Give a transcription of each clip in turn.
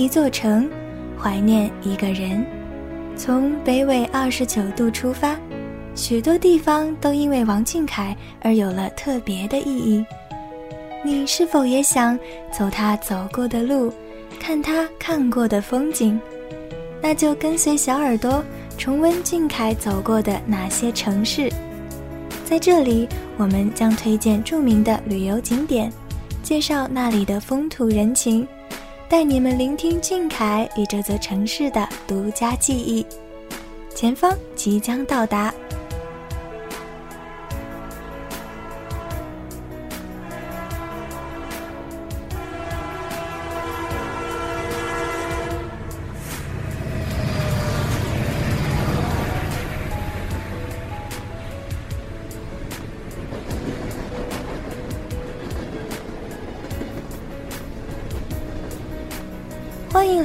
一座城，怀念一个人。从北纬二十九度出发，许多地方都因为王俊凯而有了特别的意义。你是否也想走他走过的路，看他看过的风景？那就跟随小耳朵重温俊凯走过的哪些城市。在这里，我们将推荐著名的旅游景点，介绍那里的风土人情。带你们聆听俊凯与这座城市的独家记忆。前方即将到达。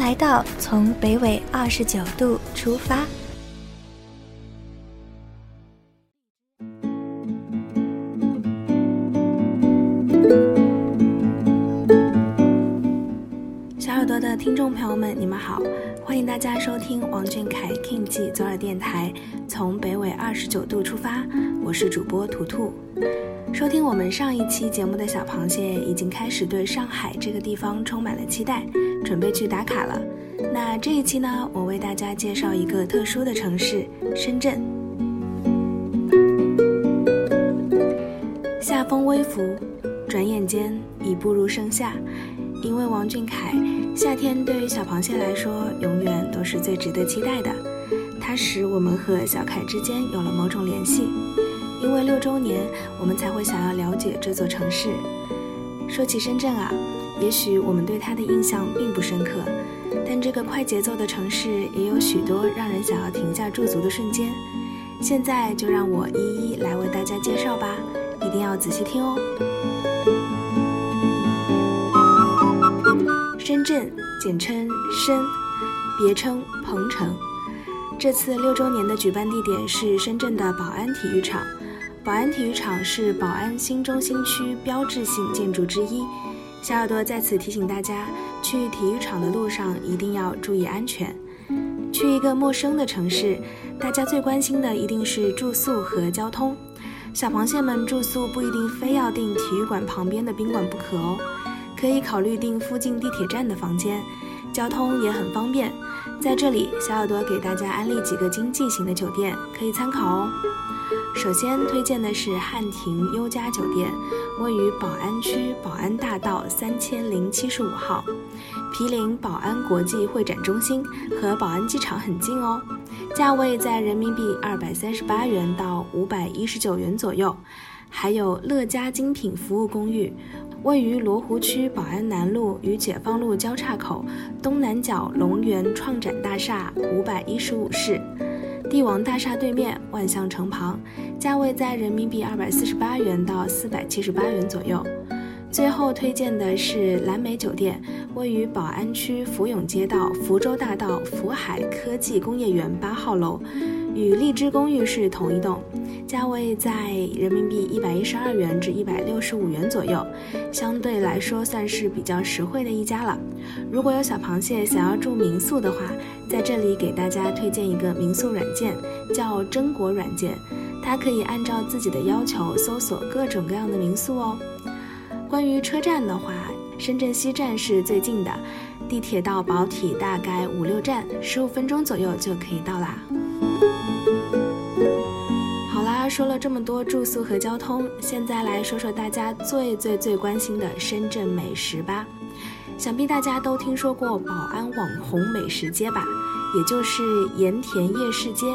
来到从北纬二十九度出发。小耳朵的听众朋友们，你们好，欢迎大家收听王俊凯 King 记左耳电台，从北纬二十九度出发，我是主播图图。收听我们上一期节目的小螃蟹已经开始对上海这个地方充满了期待，准备去打卡了。那这一期呢，我为大家介绍一个特殊的城市——深圳。夏风微拂，转眼间已步入盛夏。因为王俊凯，夏天对于小螃蟹来说，永远都是最值得期待的。它使我们和小凯之间有了某种联系。因为六周年，我们才会想要了解这座城市。说起深圳啊，也许我们对它的印象并不深刻，但这个快节奏的城市也有许多让人想要停下驻足的瞬间。现在就让我一一来为大家介绍吧，一定要仔细听哦。镇，简称深，别称鹏城。这次六周年的举办地点是深圳的宝安体育场。宝安体育场是宝安新中心区标志性建筑之一。小耳朵在此提醒大家，去体育场的路上一定要注意安全。去一个陌生的城市，大家最关心的一定是住宿和交通。小螃蟹们住宿不一定非要订体育馆旁边的宾馆不可哦，可以考虑订附近地铁站的房间。交通也很方便。在这里，小耳朵给大家安利几个经济型的酒店，可以参考哦。首先推荐的是汉庭优家酒店，位于宝安区宝安大道三千零七十五号，毗邻宝安国际会展中心和宝安机场很近哦。价位在人民币二百三十八元到五百一十九元左右。还有乐家精品服务公寓，位于罗湖区宝安南路与解放路交叉口东南角龙源创展大厦五百一十五室。帝王大厦对面，万象城旁，价位在人民币二百四十八元到四百七十八元左右。最后推荐的是蓝莓酒店，位于宝安区福永街道福州大道福海科技工业园八号楼，与荔枝公寓是同一栋，价位在人民币一百一十二元至一百六十五元左右，相对来说算是比较实惠的一家了。如果有小螃蟹想要住民宿的话，在这里给大家推荐一个民宿软件，叫真果软件，它可以按照自己的要求搜索各种各样的民宿哦。关于车站的话，深圳西站是最近的，地铁到宝体大概五六站，十五分钟左右就可以到啦。说了这么多住宿和交通，现在来说说大家最最最关心的深圳美食吧。想必大家都听说过宝安网红美食街吧，也就是盐田夜市街。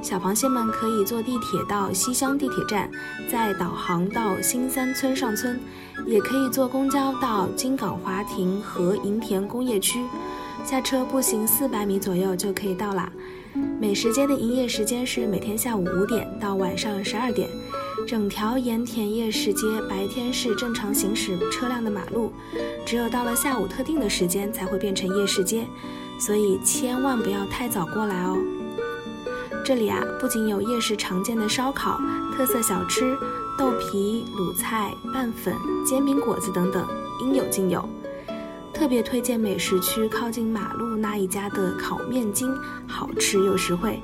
小螃蟹们可以坐地铁到西乡地铁站，再导航到新三村上村，也可以坐公交到金港华庭和银田工业区，下车步行四百米左右就可以到啦。美食街的营业时间是每天下午五点到晚上十二点，整条盐田夜市街白天是正常行驶车辆的马路，只有到了下午特定的时间才会变成夜市街，所以千万不要太早过来哦。这里啊，不仅有夜市常见的烧烤、特色小吃、豆皮、卤菜、拌粉、煎饼果子等等，应有尽有。特别推荐美食区靠近马路那一家的烤面筋，好吃又实惠。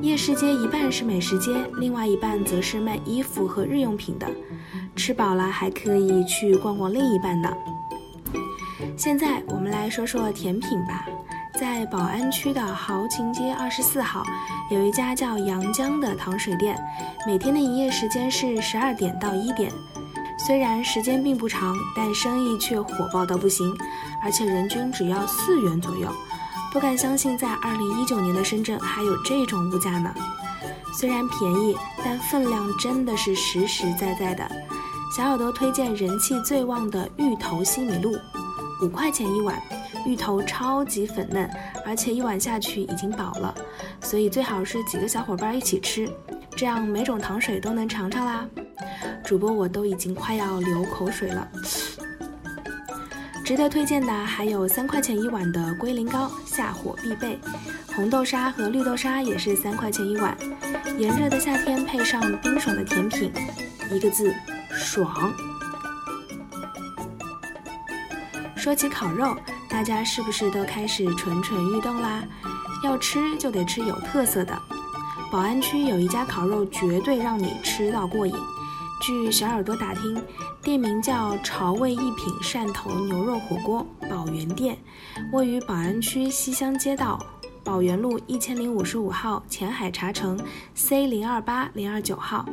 夜市街一半是美食街，另外一半则是卖衣服和日用品的。吃饱了还可以去逛逛另一半呢。现在我们来说说甜品吧。在宝安区的豪情街二十四号，有一家叫阳江的糖水店，每天的营业时间是十二点到一点。虽然时间并不长，但生意却火爆到不行，而且人均只要四元左右。不敢相信，在二零一九年的深圳还有这种物价呢。虽然便宜，但分量真的是实实在在的。小耳朵推荐人气最旺的芋头西米露，五块钱一碗。芋头超级粉嫩，而且一碗下去已经饱了，所以最好是几个小伙伴一起吃，这样每种糖水都能尝尝啦。主播我都已经快要流口水了。值得推荐的还有三块钱一碗的龟苓膏，下火必备。红豆沙和绿豆沙也是三块钱一碗。炎热的夏天配上冰爽的甜品，一个字，爽。说起烤肉。大家是不是都开始蠢蠢欲动啦？要吃就得吃有特色的。宝安区有一家烤肉，绝对让你吃到过瘾。据小耳朵打听，店名叫“潮味一品汕头牛肉火锅宝源店”，位于宝安区西乡街道宝源路一千零五十五号前海茶城 C 零二八零二九号。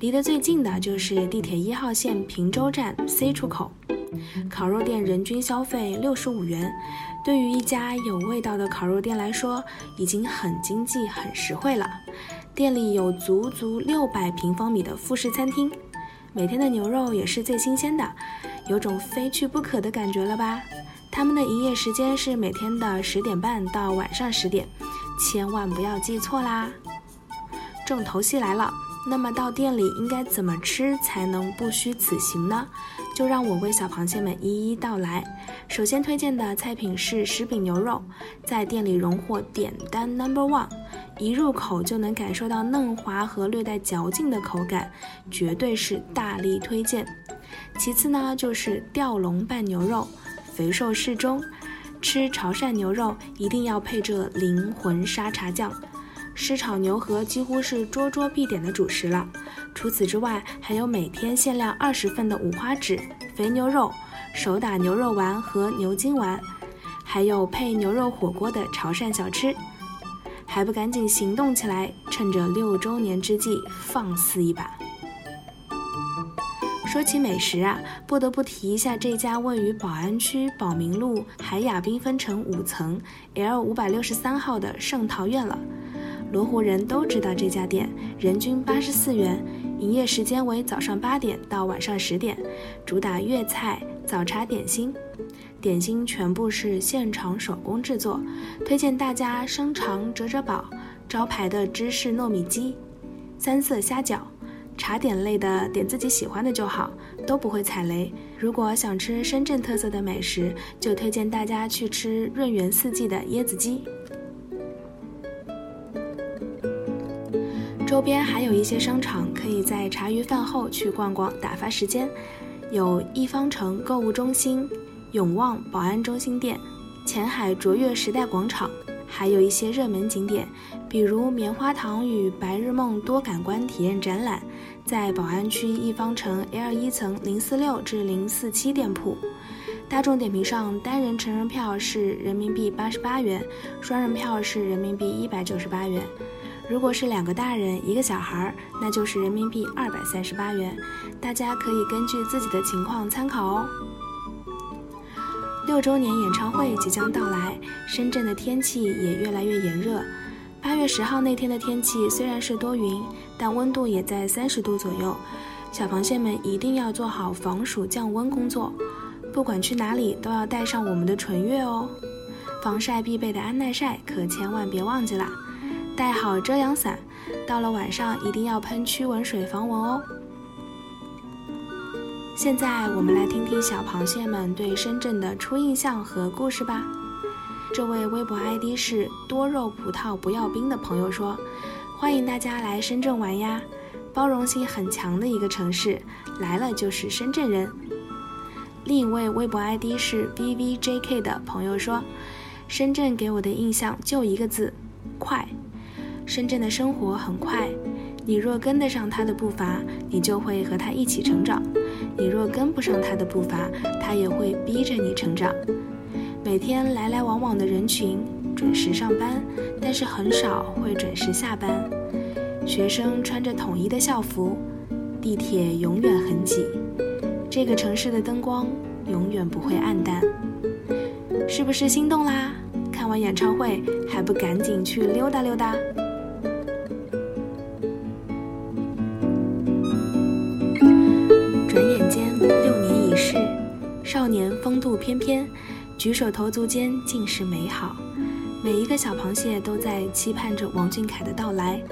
离得最近的就是地铁一号线平洲站 C 出口。烤肉店人均消费六十五元，对于一家有味道的烤肉店来说，已经很经济、很实惠了。店里有足足六百平方米的复式餐厅，每天的牛肉也是最新鲜的，有种非去不可的感觉了吧？他们的营业时间是每天的十点半到晚上十点，千万不要记错啦！重头戏来了。那么到店里应该怎么吃才能不虚此行呢？就让我为小螃蟹们一一道来。首先推荐的菜品是食饼牛肉，在店里荣获点单 number one，一入口就能感受到嫩滑和略带嚼劲的口感，绝对是大力推荐。其次呢就是吊龙拌牛肉，肥瘦适中，吃潮汕牛肉一定要配这灵魂沙茶酱。湿炒牛河几乎是桌桌必点的主食了。除此之外，还有每天限量二十份的五花趾、肥牛肉、手打牛肉丸和牛筋丸，还有配牛肉火锅的潮汕小吃。还不赶紧行动起来，趁着六周年之际放肆一把！说起美食啊，不得不提一下这家位于宝安区宝明路海雅缤纷城五层 L 五百六十三号的盛陶苑了。罗湖人都知道这家店，人均八十四元，营业时间为早上八点到晚上十点，主打粤菜、早茶点心，点心全部是现场手工制作，推荐大家生肠折折宝、招牌的芝士糯米鸡、三色虾饺，茶点类的点自己喜欢的就好，都不会踩雷。如果想吃深圳特色的美食，就推荐大家去吃润园四季的椰子鸡。周边还有一些商场，可以在茶余饭后去逛逛，打发时间。有一方城购物中心、永旺宝安中心店、前海卓越时代广场，还有一些热门景点，比如棉花糖与白日梦多感官体验展览，在宝安区一方城 L 一层零四六至零四七店铺。大众点评上，单人成人票是人民币八十八元，双人票是人民币一百九十八元。如果是两个大人一个小孩，那就是人民币二百三十八元，大家可以根据自己的情况参考哦。六周年演唱会即将到来，深圳的天气也越来越炎热。八月十号那天的天气虽然是多云，但温度也在三十度左右，小螃蟹们一定要做好防暑降温工作，不管去哪里都要带上我们的纯月哦。防晒必备的安耐晒可千万别忘记了。带好遮阳伞，到了晚上一定要喷驱蚊水防蚊哦。现在我们来听听小螃蟹们对深圳的初印象和故事吧。这位微博 ID 是多肉葡萄不要冰的朋友说：“欢迎大家来深圳玩呀，包容性很强的一个城市，来了就是深圳人。”另一位微博 ID 是 vvjk 的朋友说：“深圳给我的印象就一个字，快。深圳的生活很快，你若跟得上他的步伐，你就会和他一起成长；你若跟不上他的步伐，他也会逼着你成长。每天来来往往的人群，准时上班，但是很少会准时下班。学生穿着统一的校服，地铁永远很挤。”这个城市的灯光永远不会暗淡，是不是心动啦？看完演唱会还不赶紧去溜达溜达？少年风度翩翩，举手投足间尽是美好。每一个小螃蟹都在期盼着王俊凯的到来，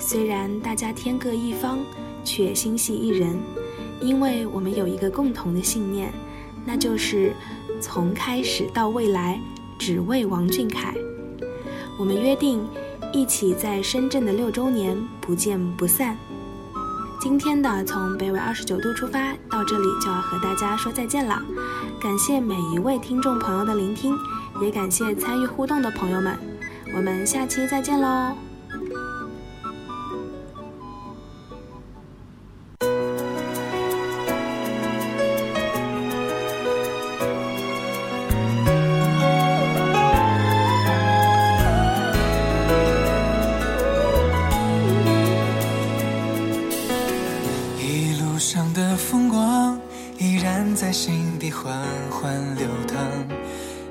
虽然大家天各一方，却心系一人。因为我们有一个共同的信念，那就是从开始到未来，只为王俊凯。我们约定，一起在深圳的六周年不见不散。今天的从北纬二十九度出发到这里就要和大家说再见了，感谢每一位听众朋友的聆听，也感谢参与互动的朋友们，我们下期再见喽。在心底缓缓流淌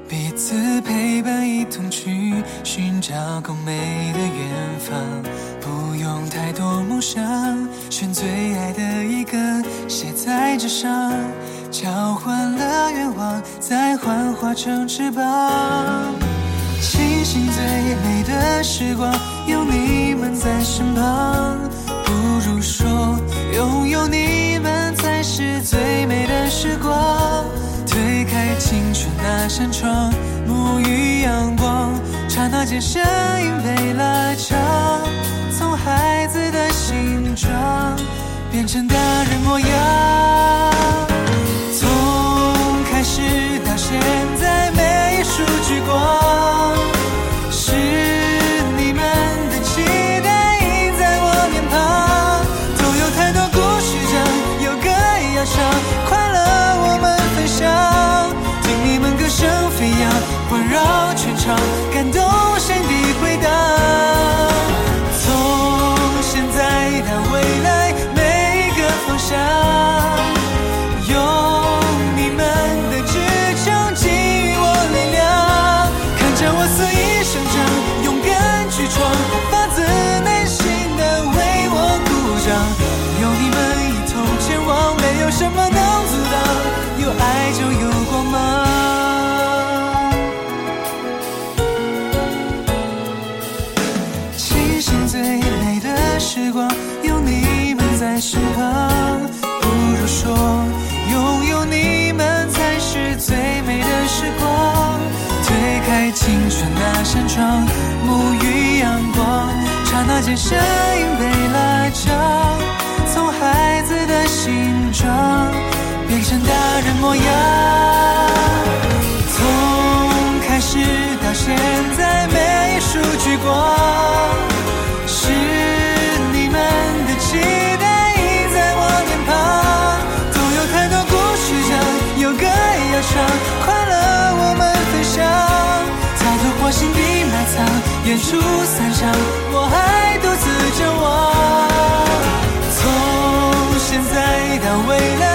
彼此陪伴一同去寻找更美的远方不用太多梦想选最爱的一个写在纸上交换了愿望再幻化成翅膀。庆幸最美的时光有你们在身旁。扇窗，沐浴阳光，刹那间声音被拉长，从孩子的形状变成大人模样。从开始到现在每一。束聚光，形状变成大人模样。从开始到现在，每一束聚光，是你们的期待映在我脸庞。总有太多故事讲，有歌要唱，快乐我们分享。我心底埋藏，演出散场，我还到未来，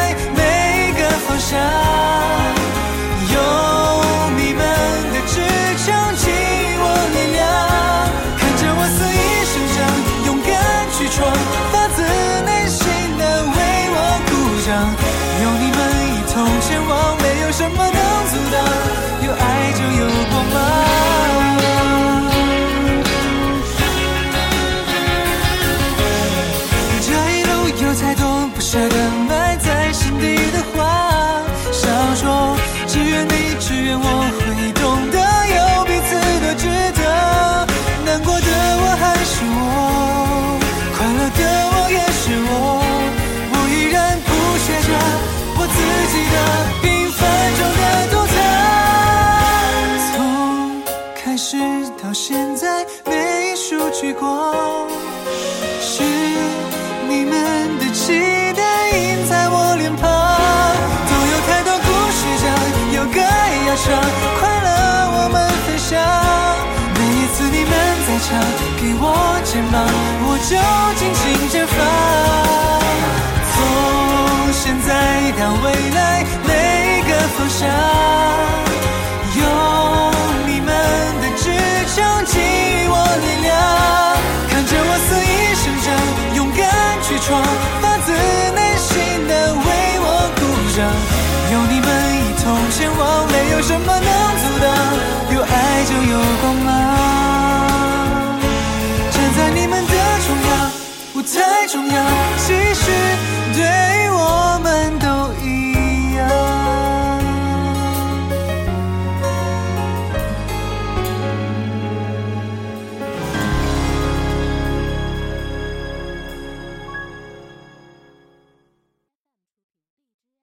膀，我就尽情绽放。从现在到未来，每个方向，有你们的支撑给予我力量。看着我肆意生长，勇敢去闯，发自内心的为我鼓掌。有你们一同前往，没有什么能中央继续。